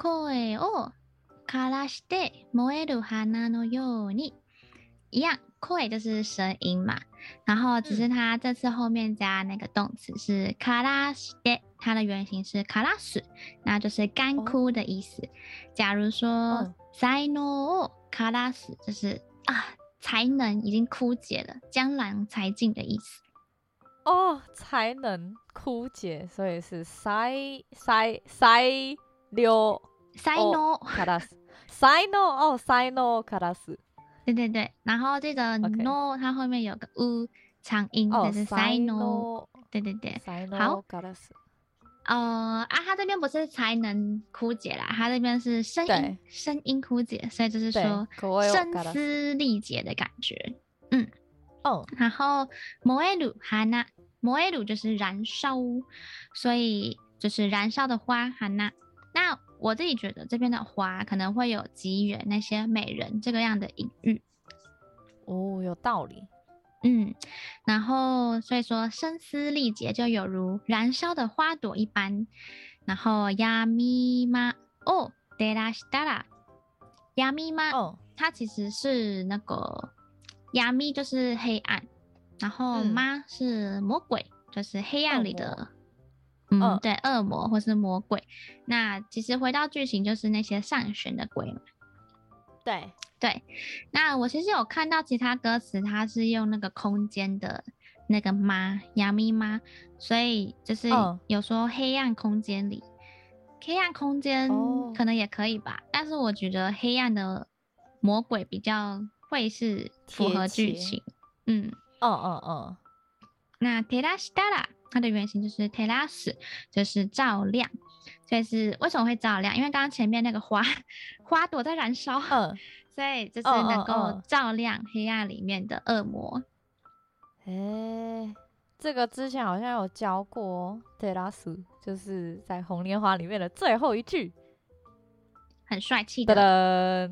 声を枯らして燃える花のように，一样，声就是声音嘛。然后只是它这次后面加那个动词是枯らして，它的原型是枯らす，那就是干枯的意思。假如说才能を枯らす，就是啊，才能已经枯竭了，江郎才尽的意思。哦，才能枯竭，所以是才才才留 才能枯らす。才能哦，才能枯らす。对对对，然后这个 no 它后面有个 u 长音，就是才能。对对对，好。呃啊，它这边不是才能枯竭啦，它这边是声音声音枯竭，所以就是说声嘶力竭的感觉。嗯，哦，然后燃える花，燃える就是燃烧，所以就是燃烧的花花。那 我自己觉得这边的花可能会有吉原那些美人这个样的隐喻。哦，有道理。嗯，然后所以说声嘶力竭就有如燃烧的花朵一般。然后やみまを照らしたら，やみま哦，它其实是那个やみ就是黑暗，然后ま、嗯、是魔鬼，就是黑暗里的。 嗯，嗯，对，恶魔或是魔鬼。那其实回到剧情，就是那些上旋的鬼嘛。对对。那我其实有看到其他歌词，它是用那个空间的那个妈呀咪妈，所以就是有说黑暗空间里，嗯、黑暗空间可能也可以吧。哦、但是我觉得黑暗的魔鬼比较会是符合剧情。嗯，哦哦哦。那テラシタラ。它的原型就是テラス，就是照亮。所以是为什么会照亮？因为刚刚前面那个花花朵在燃烧，嗯，所以就是能够照亮黑暗里面的恶魔。哎、欸，这个之前好像有教过，テラス就是在红莲华里面的最后一句，很帅气的。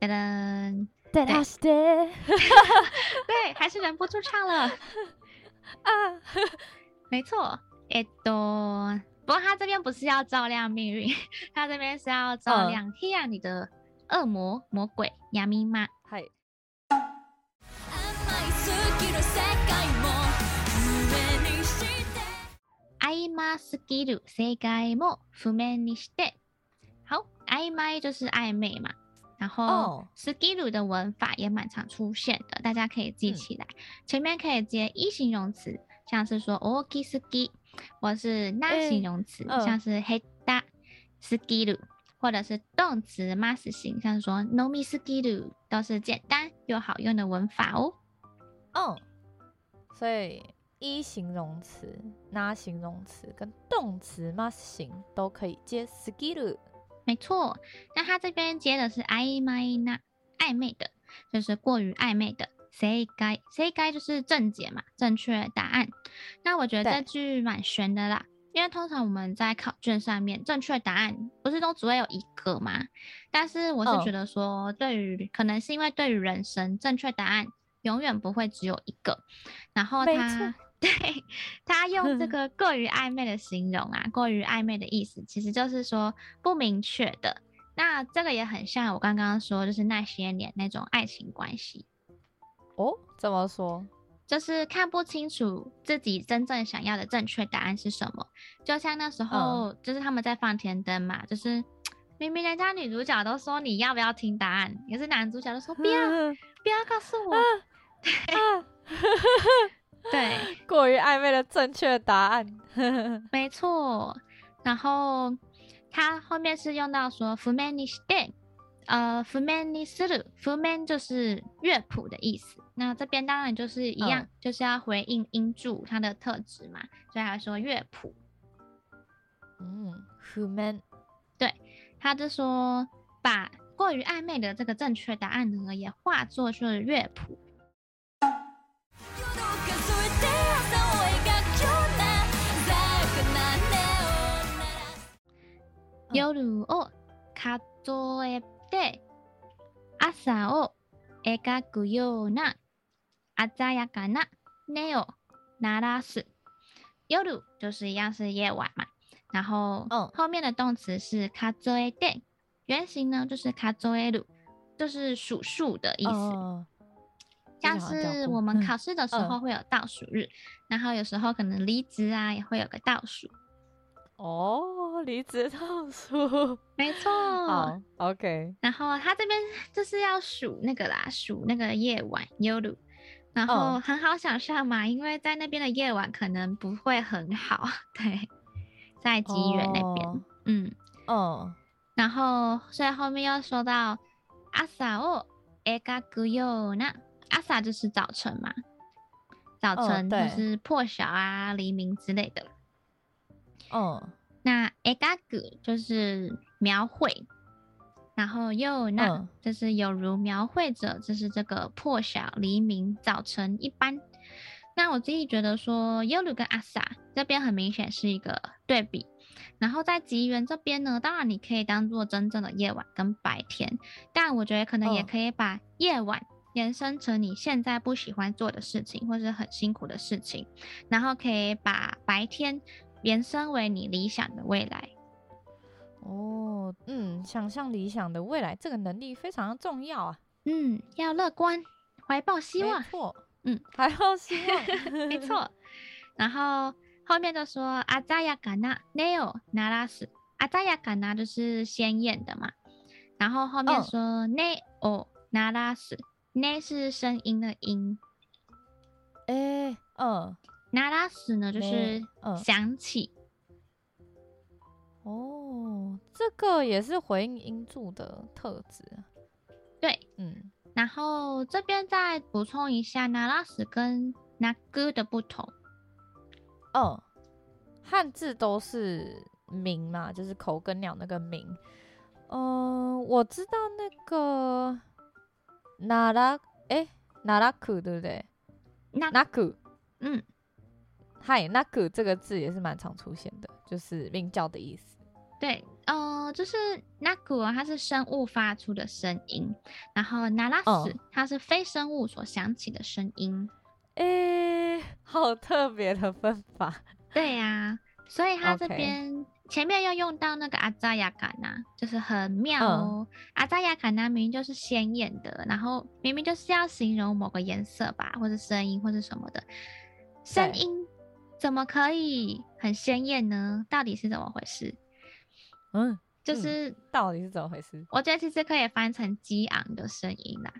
噔噔，テラスで，对，还是忍不住唱了 啊。没错，哎，多。不过他这边不是要照亮命运，他这边是要照亮黑暗里的恶魔魔鬼呀咪妈。嗨。暧昧すぎる世界も谱面にして。好，暧昧就是暧昧嘛， 然后すぎる的文法也蛮常出现的，大家可以记起来，嗯、前面可以接一形容词。像是说大きすぎ，或是那形容词，欸、像是下手すぎる，或者是动词ます形，像是说饮みすぎる，都是简单又好用的文法哦。嗯，所以一形容词、那形容词跟动词ます形都可以接すぎる。 没错，那他这边接的是暧昧那，暧昧的，就是过于暧昧的。谁该谁该就是正解嘛，正确答案。那我觉得这句蛮悬的啦，因为通常我们在考卷上面，正确答案不是都只会有一个吗？但是我是觉得说，对于、哦、可能是因为对于人生，正确答案永远不会只有一个。然后他错对他用这个过于暧昧的形容啊，过于暧昧的意思，其实就是说不明确的。那这个也很像我刚刚说，就是那些年那种爱情关系。哦，怎么说？就是看不清楚自己真正想要的正确答案是什么。就像那时候，嗯、就是他们在放天灯嘛，就是 明明人家女主角都说你要不要听答案，可是男主角都说不要，嗯、不要告诉我。啊、对，对，过于暧昧的正确答案。没错。然后他后面是用到说谱面にして，呃，谱面にする，谱面就是乐谱的意思。那这边当然就是一样，嗯、就是要回应音柱它的特质嘛，所以还说乐谱。 嗯，不满。对，他就说把过于暧昧的这个正确答案呢，也化作是乐谱。 夜を数えて朝を描くような鲜やかな音を鸣らす。夜就是一样是夜晚嘛，然后后面的动词是数えて，原型呢就是数える，就是数数的意思。哦、像是我们考试的时候会有倒数日，嗯、然后有时候可能离职啊也会有个倒数。 哦，离职倒数，没错。好，OK。然后他这边就是要数那个啦，数那个夜晚，夜。然后很好想象嘛，哦、因为在那边的夜晚可能不会很好，对，在吉原那边，哦、嗯，哦。然后所以后面又说到朝を描くような，朝就是早晨嘛，早晨就是破晓啊、黎明之类的。 哦，那描く就是描绘，然后又那、嗯、就是有如描绘者，就是这个破晓、黎明、早晨一般。那我自己觉得说，夜跟 asa 这边很明显是一个对比。然后在吉原这边呢，当然你可以当做真正的夜晚跟白天，但我觉得可能也可以把夜晚延伸成你现在不喜欢做的事情，或是很辛苦的事情，然后可以把白天。延伸为你理想的未来哦，嗯，想象理想的未来这个能力非常的重要啊，嗯，要乐观，怀抱希望，没错，嗯，怀抱希望，没错。然后后面就说鲜やかな音を鸣らす，鲜やかな就是鲜艳的嘛。然后后面说音を鸣らす，音是声音的音，哎，嗯。 鸣らす呢，就是响起、嗯。哦，这个也是回应音柱的特质。对，嗯。然后这边再补充一下，鸣らす跟鸣く的不同。嗯，汉字都是鸣嘛，就是口跟鸟那个鸣。嗯，我知道那个鸣ら，哎，鸣らく对不对？鸣く，嗯。 嗨，那个这个字也是蛮常出现的，就是鸣叫的意思。对，呃，就是那个它是生物发出的声音，然后鸣らす它是非生物所响起的声音。诶、欸，好特别的分法。对呀、啊，所以它这边前面要用到那个鲜やかな，就是很妙哦。鲜やかな明明就是鲜艳的，然后明明就是要形容某个颜色吧，或者声音或者什么的声音。 怎么可以很鲜艳呢？到底是怎么回事？嗯，就是、嗯、到底是怎么回事？我觉得其实可以翻成激昂的声音啦。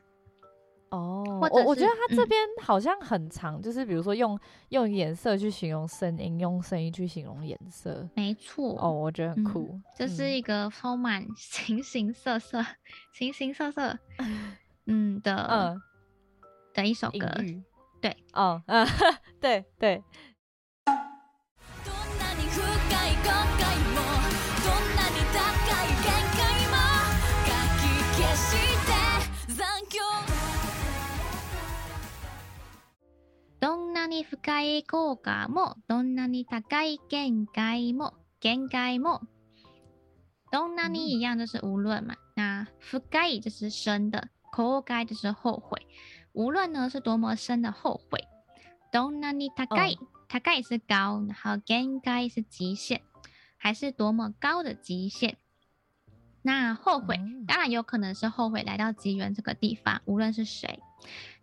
哦，我我觉得他这边好像很长，嗯、就是比如说用用颜色去形容声音，用声音去形容颜色。没错。哦，我觉得很酷。嗯、这是一个充满 形形色色、形形色色，嗯的，嗯的一首歌。对，哦，嗯，对对。どんなに深い后悔も、どんなに高い限界も、限界も，どんなに一样就是无论嘛。那深い就是深的，后悔就是后悔。无论呢是多么深的后悔，どんなに高い，高い是高，然后限界是极限，还是多么高的极限。那后悔当然有可能是后悔来到吉原这个地方，无论是谁。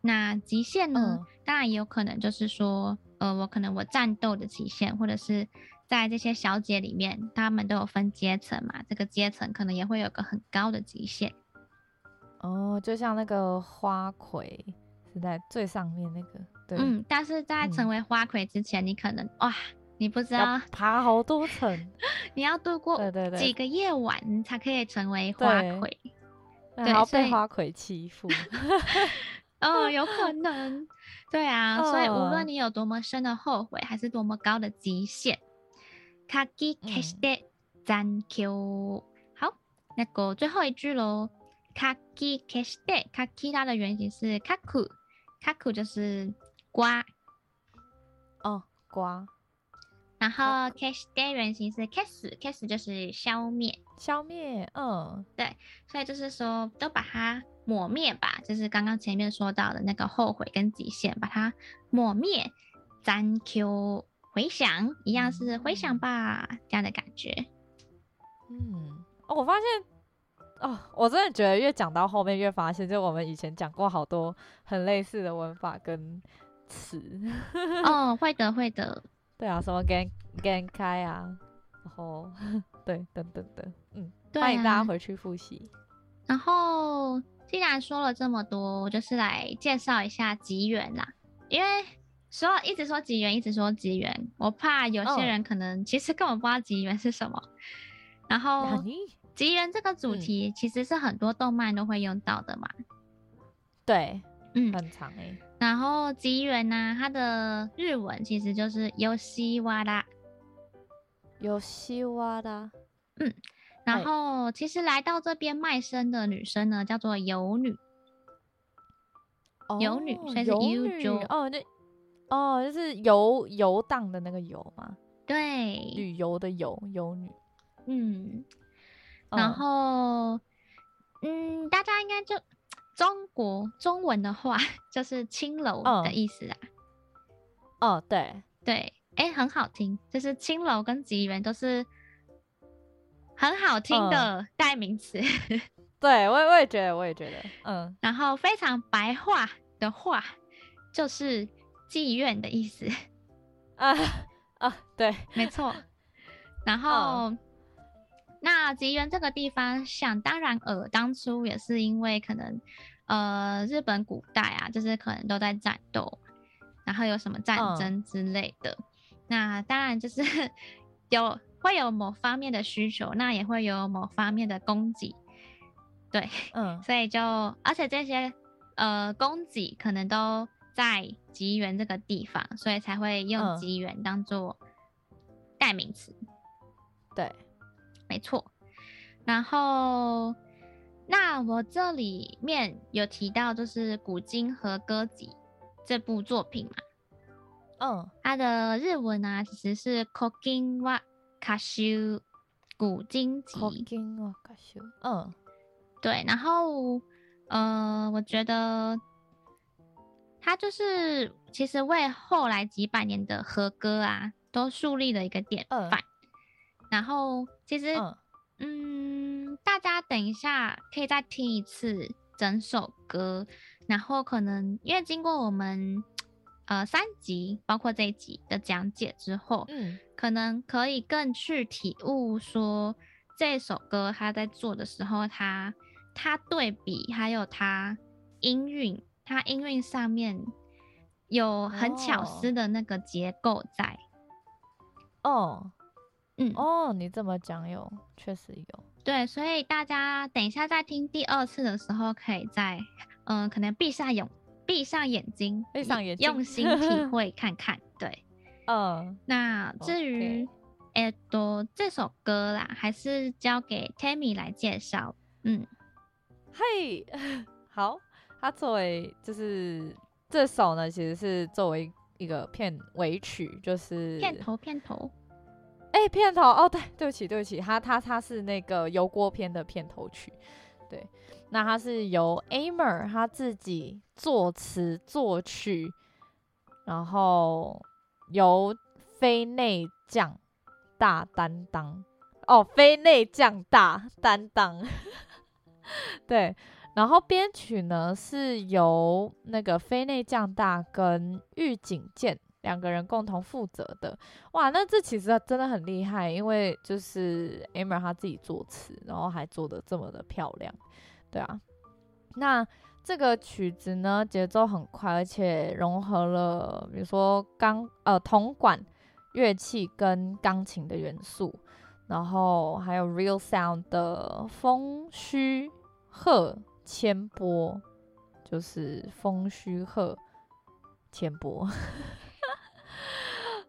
那极限呢？嗯、当然也有可能就是说，呃，我可能我战斗的极限，或者是在这些小姐里面，他们都有分阶层嘛，这个阶层可能也会有个很高的极限。哦，就像那个花魁是在最上面那个，对。嗯，但是在成为花魁之前，嗯、你可能哇，你不知道爬好多层，你要度过几个夜晚，你才可以成为花魁，对，然后被花魁欺负。哦，有可能，对啊，哦、所以无论你有多么深的后悔，还是多么高的极限， かき消して残响。好，那个最后一句喽。かき消して，かき它的原型是かく，かく就是刮。哦，刮。然后消して原型是消す，消す就是消灭，消灭。嗯，对，所以就是说都把它 抹灭吧，就是刚刚前面说到的那个后悔跟极限，把它抹灭。残响。回想一样是回想吧，这样的感觉。嗯，哦，我发现，哦，我真的觉得越讲到后面越发现，就我们以前讲过好多很类似的文法跟词。哦，会的，会的。对啊，什么 gan gan 开啊，然后 对，等等等，嗯，欢迎大家回去复习。然后既然说了这么多，我就是来介绍一下吉原啦，因为。说一直说吉原，一直说吉原，我怕有些人可能其实根本不知道吉原是什么。然后吉原这个主题其实是很多动漫都会用到的嘛。对，嗯，很长诶、欸。然后吉原呢，它的日文其实就是ヨシワラ。ヨシワラ。嗯， 然后其实来到这边卖身的女生呢，叫做游女。游、哦、女，所以是游女哦，那。哦，就是游游荡的那个游嘛，对，旅游的游游女，嗯，然后，嗯，大家应该就中国中文的话，就是青楼的意思啊。哦，对对，哎，很好听，就是青楼跟吉原都是很好听的代名词。嗯、对，我也我也觉得，我也觉得，嗯，然后非常白话的话就是。妓院的意思 啊啊，对，没错。然后，哦、那吉原这个地方，想当然尔，当初也是因为可能，呃，日本古代啊，就是可能都在战斗，然后有什么战争之类的。哦、那当然就是有会有某方面的需求，那也会有某方面的供给。对，嗯，所以就而且这些呃供给可能都。在吉原这个地方，所以才会用吉原当做代名词。嗯、对，没错。然后，那我这里面有提到，就是《古今和歌集》这部作品嘛。嗯，它的日文啊，其实是 “cooking wa Kashu 古今集。嗯，对。然后，呃，我觉得。他就是其实为后来几百年的和歌啊，都树立了一个典范。呃、然后其实，嗯，嗯，大家等一下可以再听一次整首歌，然后可能因为经过我们呃三集，包括这一集的讲解之后，嗯，可能可以更去体悟说这首歌他在做的时候，他他对比还有他音韵。他音韵上面有很巧思的那个结构在。哦，嗯，哦，你这么讲有，确实有。对，所以大家等一下在听第二次的时候，可以再，嗯、呃，可能闭上眼，闭上眼睛，闭上眼睛，用心体会看看。对，嗯。那至于，哎，多这首歌啦，还是交给 Tammy 来介绍。嗯，嘿，好。它作为就是这首呢，其实是作为一个片尾曲，就是片头片头。哎、欸，片头哦，对，对不起对不起，它它它是那个油锅片的片头曲。对，那它是由 Amer 他自己作词作曲，然后由非内将大担当哦，非内将大担当，对。然后编曲呢是由那个非内将大跟玉井健两个人共同负责的。哇，那这其实真的很厉害，因为就是 Amer 他自己作词，然后还做得这么的漂亮，对啊。那这个曲子呢节奏很快，而且融合了比如说钢呃铜管乐器跟钢琴的元素，然后还有 Real Sound 的风虚鹤。千波就是风虚鹤，千波，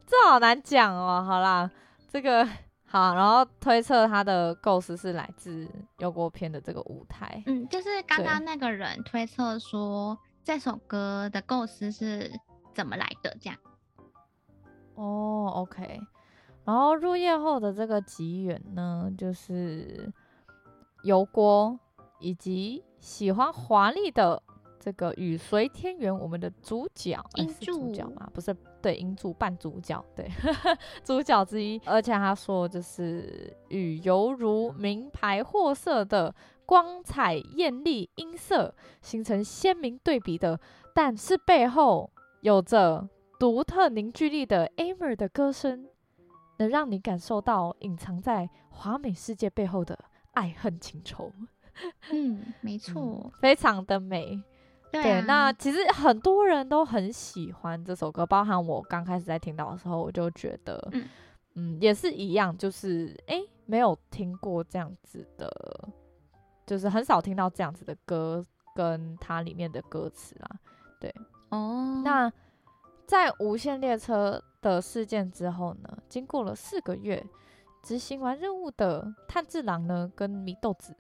这好难讲哦。好啦，这个好，然后推测他的构思是来自油锅篇的这个舞台。嗯，就是刚刚那个人推测说这首歌的构思是怎么来的，这样。哦，OK。然后入夜后的这个吉原呢，就是油锅以及喜欢华丽的。这个与随天元，我们的主角，主角嘛，不是对，音柱半主角，对，主角之一。而且他说，就是羽犹如名牌货色的光彩艳丽音色，形成鲜明对比的，但是背后有着独特凝聚力的 Aimer 的歌声，能让你感受到隐藏在华美世界背后的爱恨情仇。嗯，没错，嗯，非常的美。对，那其实很多人都很喜欢这首歌，包含我刚开始在听到的时候，我就觉得，嗯，嗯也是一样，就是诶，没有听过这样子的，就是很少听到这样子的歌，跟它里面的歌词啦。对，哦，那在无限列车的事件之后呢，经过了四个月，执行完任务的炭治郎呢，跟祢豆子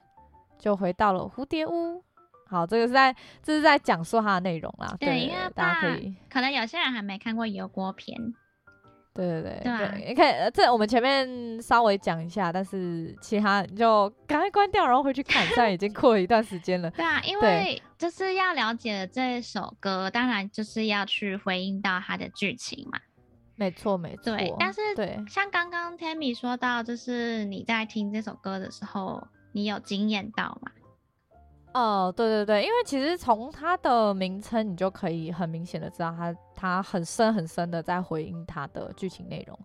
就回到了蝴蝶屋。好，这个是在这是在讲述它的内容啦。对，对因为大家可以，可能有些人还没看过油锅片。对对对，对，你看这我们前面稍微讲一下，但是其他你就赶快关掉，然后回去看。现在已经过了一段时间了。对啊，因为就是要了解这首歌，当然就是要去回应到它的剧情嘛。没错，没错。对，但是对，像刚刚 Tammy 说到，就是你在听这首歌的时候，你有惊艳到吗？哦，对对对，因为其实从它的名称，你就可以很明显的知道它，它它很深很深的在回应它的剧情内容。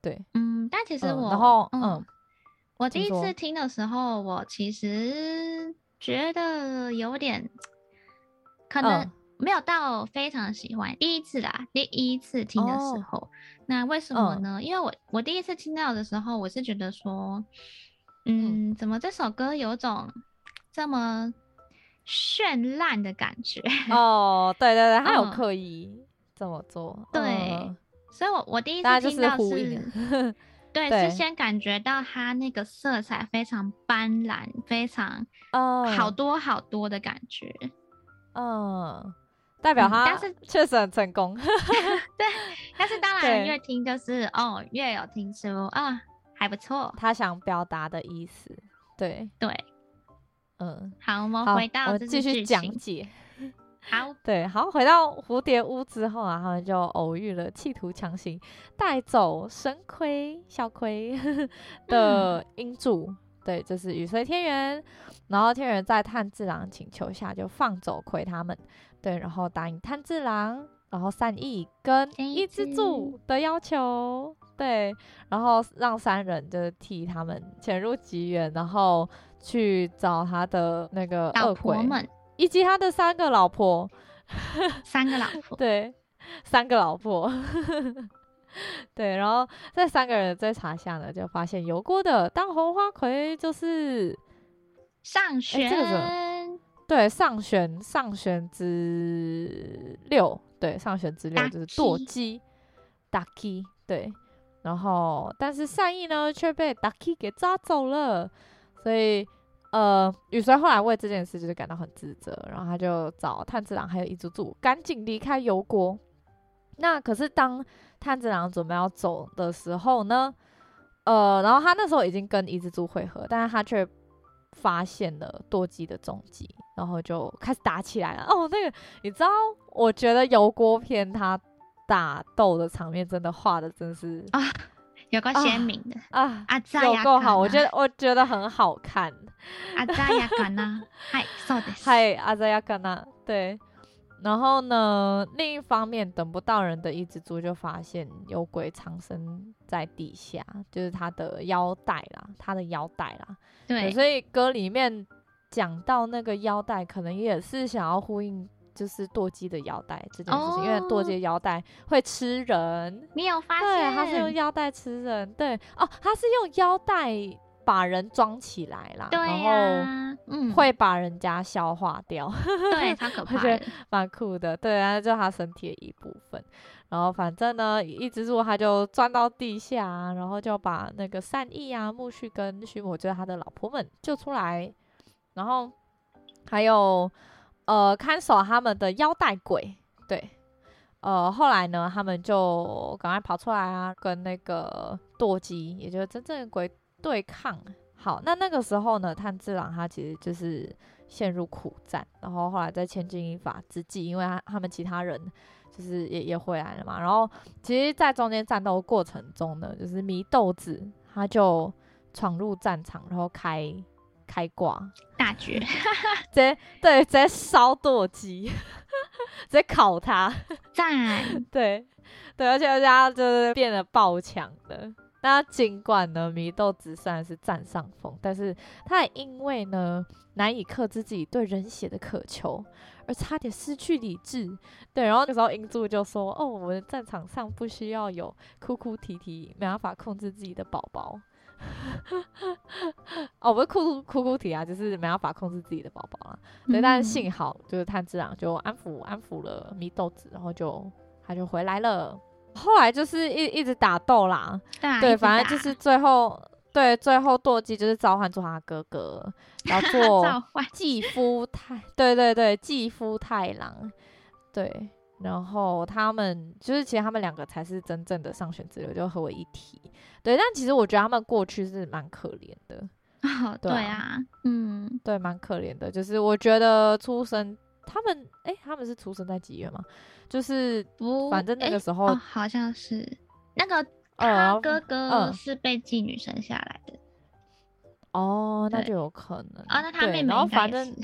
对，嗯，但其实我，嗯、然后嗯，嗯，我第一次听的时候，我其实觉得有点，可能没有到非常喜欢。嗯、第一次啦，第一次听的时候，哦、那为什么呢？嗯、因为我我第一次听到的时候，我是觉得说，嗯，嗯怎么这首歌有种这么。绚烂的感觉。哦，对对对，他有刻意这么做，嗯、对，嗯、所以我我第一次听到是，是 对，对是先感觉到他那个色彩非常斑斓，非常好多好多的感觉，嗯，代表他，但是确实很成功，对，但是当然越听就是哦，越有听出啊，还不错，他想表达的意思，对。对。嗯，好，我们回到继续讲解。好，对，好，回到蝴蝶屋之后啊，他们就偶遇了企图强行带走神葵小葵的音柱。嗯、对，就是雨随天元。然后天元在炭治郎请求下，就放走葵他们。对，然后答应炭治郎，然后善意跟伊之助的要求。对，然后让三人就是替他们潜入吉原，然后。去找他的那个二鬼们，以及他的三个老婆，三个老婆，对，三个老婆，对，然后这三个人的追查下呢，就发现油锅的当红花魁就是上弦，这个、对，上弦上弦之六，对，上弦之六就是堕姬，Daki，对，然后但是善意呢却被 Daki 给抓走了。所以，呃，羽随后来为这件事就是感到很自责，然后他就找炭治郎还有伊之助赶紧离开油锅。那可是当炭治郎准备要走的时候呢，呃，然后他那时候已经跟伊之助会合，但是他却发现了多吉的踪迹，然后就开始打起来了。哦，那个你知道，我觉得油锅篇他打斗的场面真的画的真是啊。有个鲜明的啊啊，啊有够好，我觉得我觉得很好看。阿扎亚卡纳，嗨，そうです。嗨，阿扎亚卡纳，对。然后呢，另一方面，等不到人的伊之助就发现有鬼藏身在地下，就是他的腰带啦，他的腰带啦。对，对，所以歌里面讲到那个腰带，可能也是想要呼应。 就是剁鸡的腰带这件事情，哦、因为堕姬的腰带会吃人。你有发现？对，他是用腰带吃人。对，哦，他是用腰带把人装起来啦。对、啊、然后嗯，会把人家消化掉，对，他可怕的，蛮酷的，对啊，就他身体的一部分。然后反正呢，一直住他就钻到地下，然后就把那个善意啊、木须跟须磨，就是他的老婆们救出来，然后还有呃看守他们的腰带鬼，对，呃后来呢，他们就赶快跑出来啊，跟那个堕姬，也就是真正的鬼对抗。好，那那个时候呢，炭治郎他其实就是陷入苦战，然后后来在千钧一发之际，因为他他们其他人就是也也回来了嘛，然后其实，在中间战斗过程中呢，就是祢豆子他就闯入战场，然后开开挂大绝，直接对直接烧剁鸡，直接烤它，赞，对对，而且而且他就是变得爆强的。那尽管呢，祢豆子虽然是占上风，但是他也因为呢难以克制自己对人血的渴求，而差点失去理智。对，然后那时候英柱就说：“哦，我们战场上不需要有哭哭啼啼、没办法控制自己的宝宝。” 哦，不是哭哭哭啼啊，就是没办法控制自己的宝宝啊。对，嗯、但是幸好就是炭治郎就安抚安抚了祢豆子，然后就他就回来了。后来就是一一直打斗啦，对，对，反正就是最后，对，最后堕姬就是召唤做他哥哥，然后 做继夫太，对对对，继夫太郎，对，然后他们就是其实他们两个才是真正的上选之流，就合为一体，对，但其实我觉得他们过去是蛮可怜的，哦，对啊，嗯，对，蛮可怜的，就是我觉得出生他们，哎，他们是出生在几月吗？就是不，反正那个时候、欸哦、好像是那个他哥哥是被妓女生下来的。哦，那就有可能。哦，那他妹妹应该也是。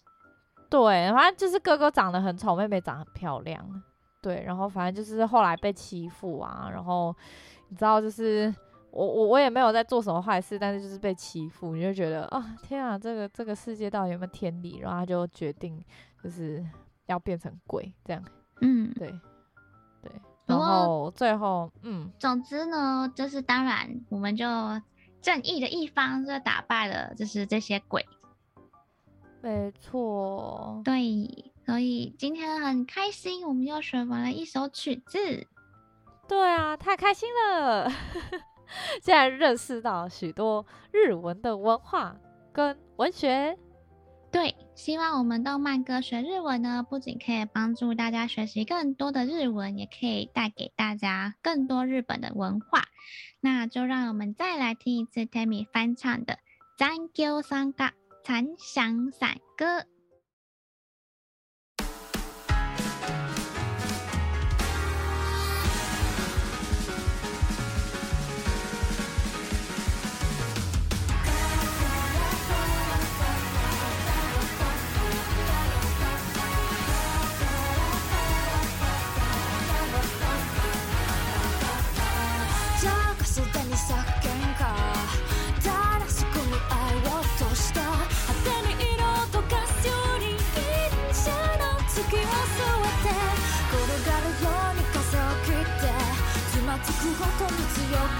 对，反正就是哥哥长得很丑，妹妹长得很漂亮。对，然后反正就是后来被欺负啊，然后你知道，就是我我我也没有在做什么坏事，但是就是被欺负，你就觉得啊、哦，天啊，这个这个世界到底有没有天理？然后他就决定就是要变成鬼这样。嗯，对，对，然后最后，嗯，总之呢，就是当然，我们就正义的一方就打败了，就是这些鬼。没错，对，所以今天很开心，我们又学完了一首曲子。对啊，太开心了！现在认识到许多日文的文化跟文学。对，希望我们动漫歌学日文呢，不仅可以帮助大家学习更多的日文，也可以带给大家更多日本的文化。那就让我们再来听一次 Tammy 翻唱的《Thank You 三 a》残响散歌。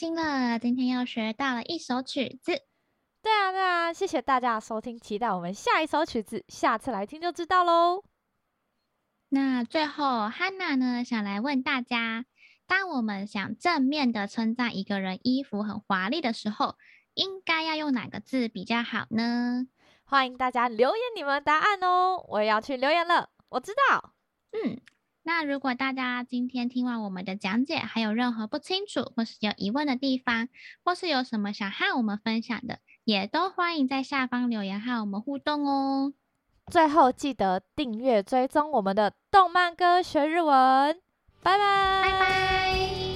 心了，今天又学到了一首曲子。对啊，对啊，谢谢大家的收听，期待我们下一首曲子，下次来听就知道喽。那最后，汉娜呢，想来问大家：当我们想正面的称赞一个人衣服很华丽的时候，应该要用哪个字比较好呢？欢迎大家留言你们的答案哦，我也要去留言了。我知道，嗯。那如果大家今天听完我们的讲解，还有任何不清楚或是有疑问的地方，或是有什么想和我们分享的，也都欢迎在下方留言和我们互动哦。最后记得订阅追踪我们的动漫歌学日文，拜拜，拜拜。